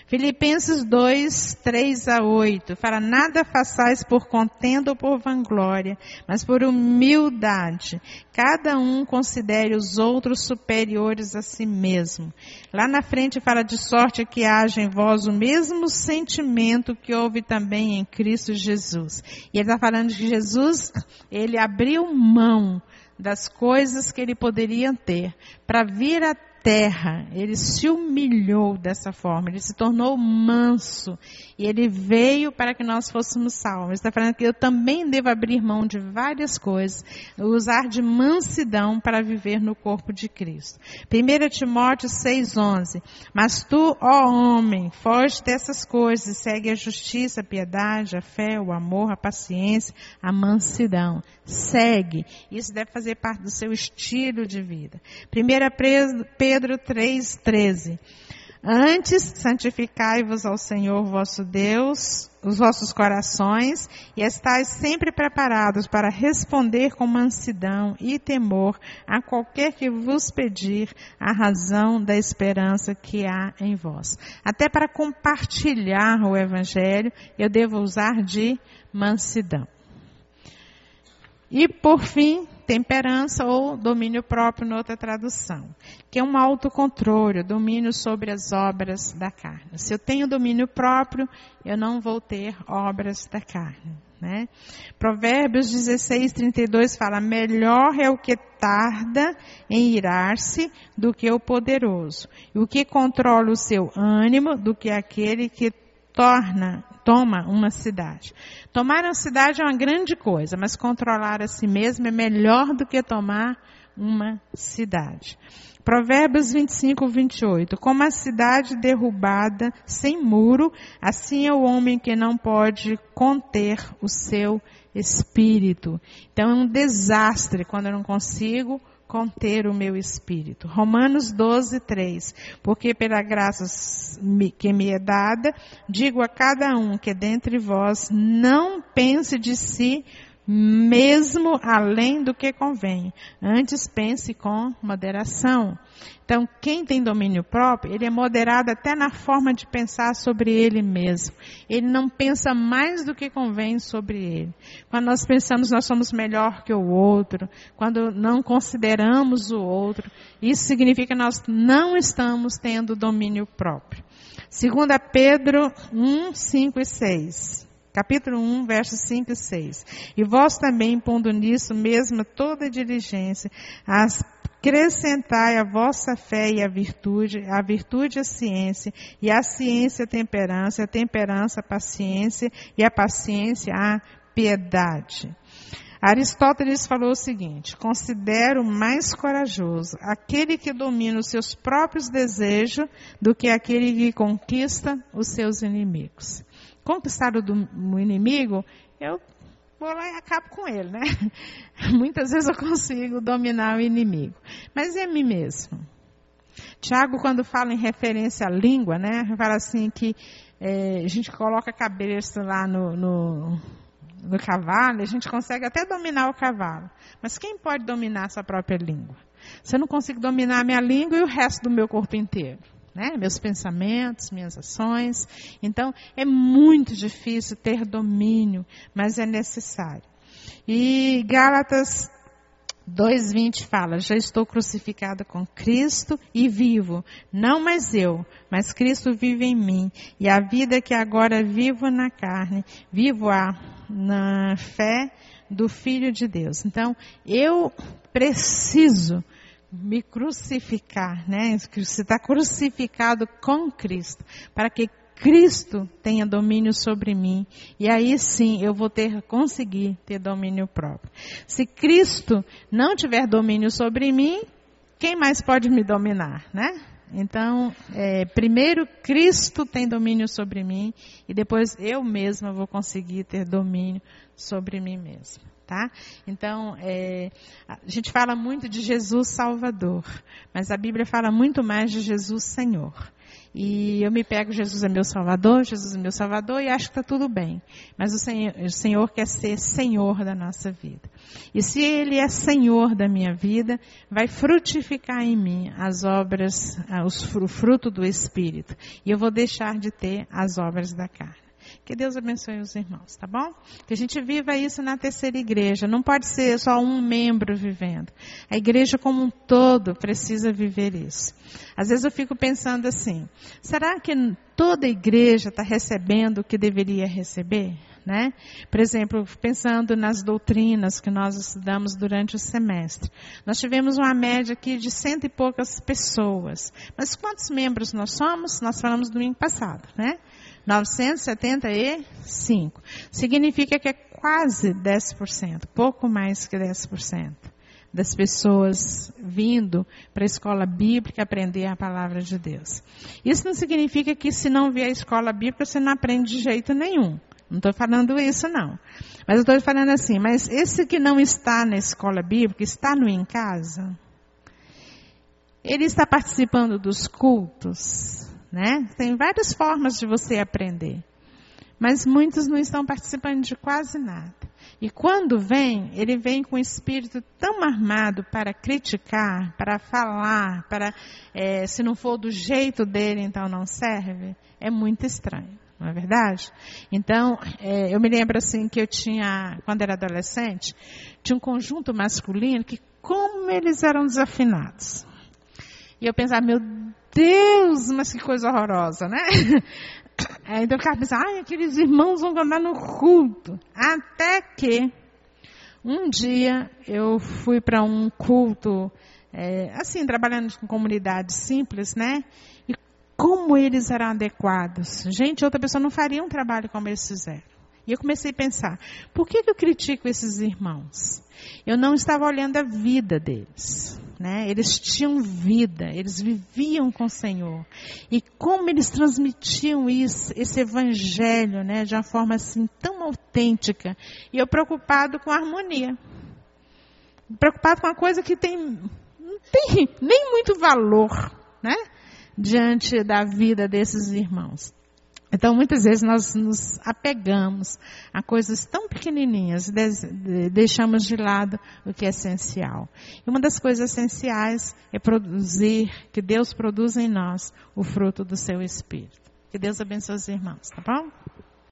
Speaker 1: Filipenses 2, 3 a 8. Fala, nada façais por contenda ou por vanglória, mas por humildade. Cada um considere os outros superiores a si mesmo. Lá na frente fala de sorte que haja em vós o mesmo sentimento que houve também em Cristo Jesus. E ele está falando de Jesus, ele abriu mão das coisas que ele poderia ter para vir a terra, ele se humilhou dessa forma, ele se tornou manso e ele veio para que nós fôssemos salvos. Está falando que eu também devo abrir mão de várias coisas, usar de mansidão para viver no corpo de Cristo. 1 Timóteo 6,11. Mas tu, ó homem, foge dessas coisas e segue a justiça, a piedade, a fé, o amor, a paciência, a mansidão. Segue. Isso deve fazer parte do seu estilo de vida. 1 Pedro 3,13. Antes, santificai-vos ao Senhor vosso Deus, os vossos corações, e estáis sempre preparados para responder com mansidão e temor a qualquer que vos pedir a razão da esperança que há em vós. Até para compartilhar o Evangelho, eu devo usar de mansidão. E por fim, temperança ou domínio próprio, noutra tradução, que é um autocontrole, domínio sobre as obras da carne. Se eu tenho domínio próprio, eu não vou ter obras da carne. Né? Provérbios 16, 32 fala: Melhor é o que tarda em irar-se do que o poderoso, e o que controla o seu ânimo do que aquele que torna toma uma cidade. Tomar uma cidade é uma grande coisa, mas controlar a si mesmo é melhor do que tomar uma cidade. Provérbios 25, 28. Como a cidade derrubada sem muro, assim é o homem que não pode conter o seu espírito. Então é um desastre quando eu não consigo conter o meu espírito. Romanos 12, 3. Porque pela graça que me é dada, digo a cada um que dentre vós não pense de si mesmo além do que convém. Antes pense com moderação. Então, quem tem domínio próprio, ele é moderado até na forma de pensar sobre ele mesmo. Ele não pensa mais do que convém sobre ele. Quando nós pensamos nós somos melhor que o outro, quando não consideramos o outro, isso significa que nós não estamos tendo domínio próprio. Segunda Pedro 1, 5 e 6 capítulo 1, versos 5 e 6. E vós também, pondo nisso mesmo toda diligência, acrescentai a vossa fé e a virtude, a virtude a ciência, e a ciência a temperança, a temperança a paciência, e a paciência a piedade. Aristóteles falou o seguinte: considero mais corajoso aquele que domina os seus próprios desejos do que aquele que conquista os seus inimigos conquistar o inimigo, eu vou lá e acabo com ele, né? Muitas vezes eu consigo dominar o inimigo. Mas é mim mesmo. Tiago, quando fala em referência à língua, né? Fala assim que é, a gente coloca a cabeça lá no, no, no cavalo, a gente consegue até dominar o cavalo. Mas quem pode dominar a sua própria língua? Se eu não consigo dominar a minha língua e o resto do meu corpo inteiro né? Meus pensamentos, minhas ações. Então, é muito difícil ter domínio, mas é necessário. E Gálatas 2:20 fala: Já estou crucificado com Cristo e vivo, não mais eu, mas Cristo vive em mim, e a vida que agora vivo na carne, vivo a na fé do Filho de Deus. Então, eu preciso me crucificar, né? Você está crucificado com Cristo, para que Cristo tenha domínio sobre mim. E aí sim eu vou ter, conseguir ter domínio próprio. Se Cristo não tiver domínio sobre mim, quem mais pode me dominar, né? Então, é, primeiro Cristo tem domínio sobre mim e depois eu mesma vou conseguir ter domínio sobre mim mesma. Tá? Então, é, a gente fala muito de Jesus Salvador, mas a Bíblia fala muito mais de Jesus Senhor. E eu me pego, Jesus é meu Salvador, Jesus é meu Salvador, e acho que está tudo bem. Mas o Senhor, o Senhor quer ser Senhor da nossa vida. E se Ele é Senhor da minha vida, vai frutificar em mim as obras, ah, o fruto do Espírito. E eu vou deixar de ter as obras da carne. Que Deus abençoe os irmãos, tá bom? Que a gente viva isso na terceira igreja. Não pode ser só um membro vivendo. A igreja como um todo precisa viver isso. Às vezes eu fico pensando assim: será que toda igreja está recebendo o que deveria receber? Né? Por exemplo, pensando nas doutrinas que nós estudamos durante o semestre. Nós tivemos uma média aqui de cento e poucas pessoas. Mas quantos membros nós somos? Nós falamos domingo passado, né? 975. Significa que é quase 10%, pouco mais que 10% das pessoas vindo para a escola bíblica aprender a palavra de Deus. Isso não significa que se não vier a escola bíblica você não aprende de jeito nenhum. Não estou falando isso não. Mas estou falando assim, mas esse que não está na escola bíblica, está no em casa, ele está participando dos cultos, né? Tem várias formas de você aprender. Mas muitos não estão participando de quase nada. E quando vem, ele vem com o espírito tão armado para criticar, para falar, para é, se não for do jeito dele, então não serve. É muito estranho, não é verdade? Então, é, eu me lembro assim que eu tinha, quando era adolescente, tinha um conjunto masculino que como eles eram desafinados. E eu pensava, meu Deus, mas que coisa horrorosa, né? Aí então eu ficava pensando, ai, aqueles irmãos vão andar no culto. Até que um dia eu fui para um culto, é, assim, trabalhando com comunidades simples, né? E como eles eram adequados. Gente, outra pessoa não faria um trabalho como eles fizeram. E eu comecei a pensar, por que eu critico esses irmãos? Eu não estava olhando a vida deles. Né? Eles tinham vida, eles viviam com o Senhor. E como eles transmitiam isso, esse evangelho, né, de uma forma assim tão autêntica. E eu preocupado com a harmonia. Preocupado com uma coisa que tem, não tem nem muito valor, né? Diante da vida desses irmãos. Então, muitas vezes nós nos apegamos a coisas tão pequenininhas, deixamos de lado o que é essencial. E uma das coisas essenciais é produzir, que Deus produza em nós o fruto do seu Espírito. Que Deus abençoe os irmãos, tá bom?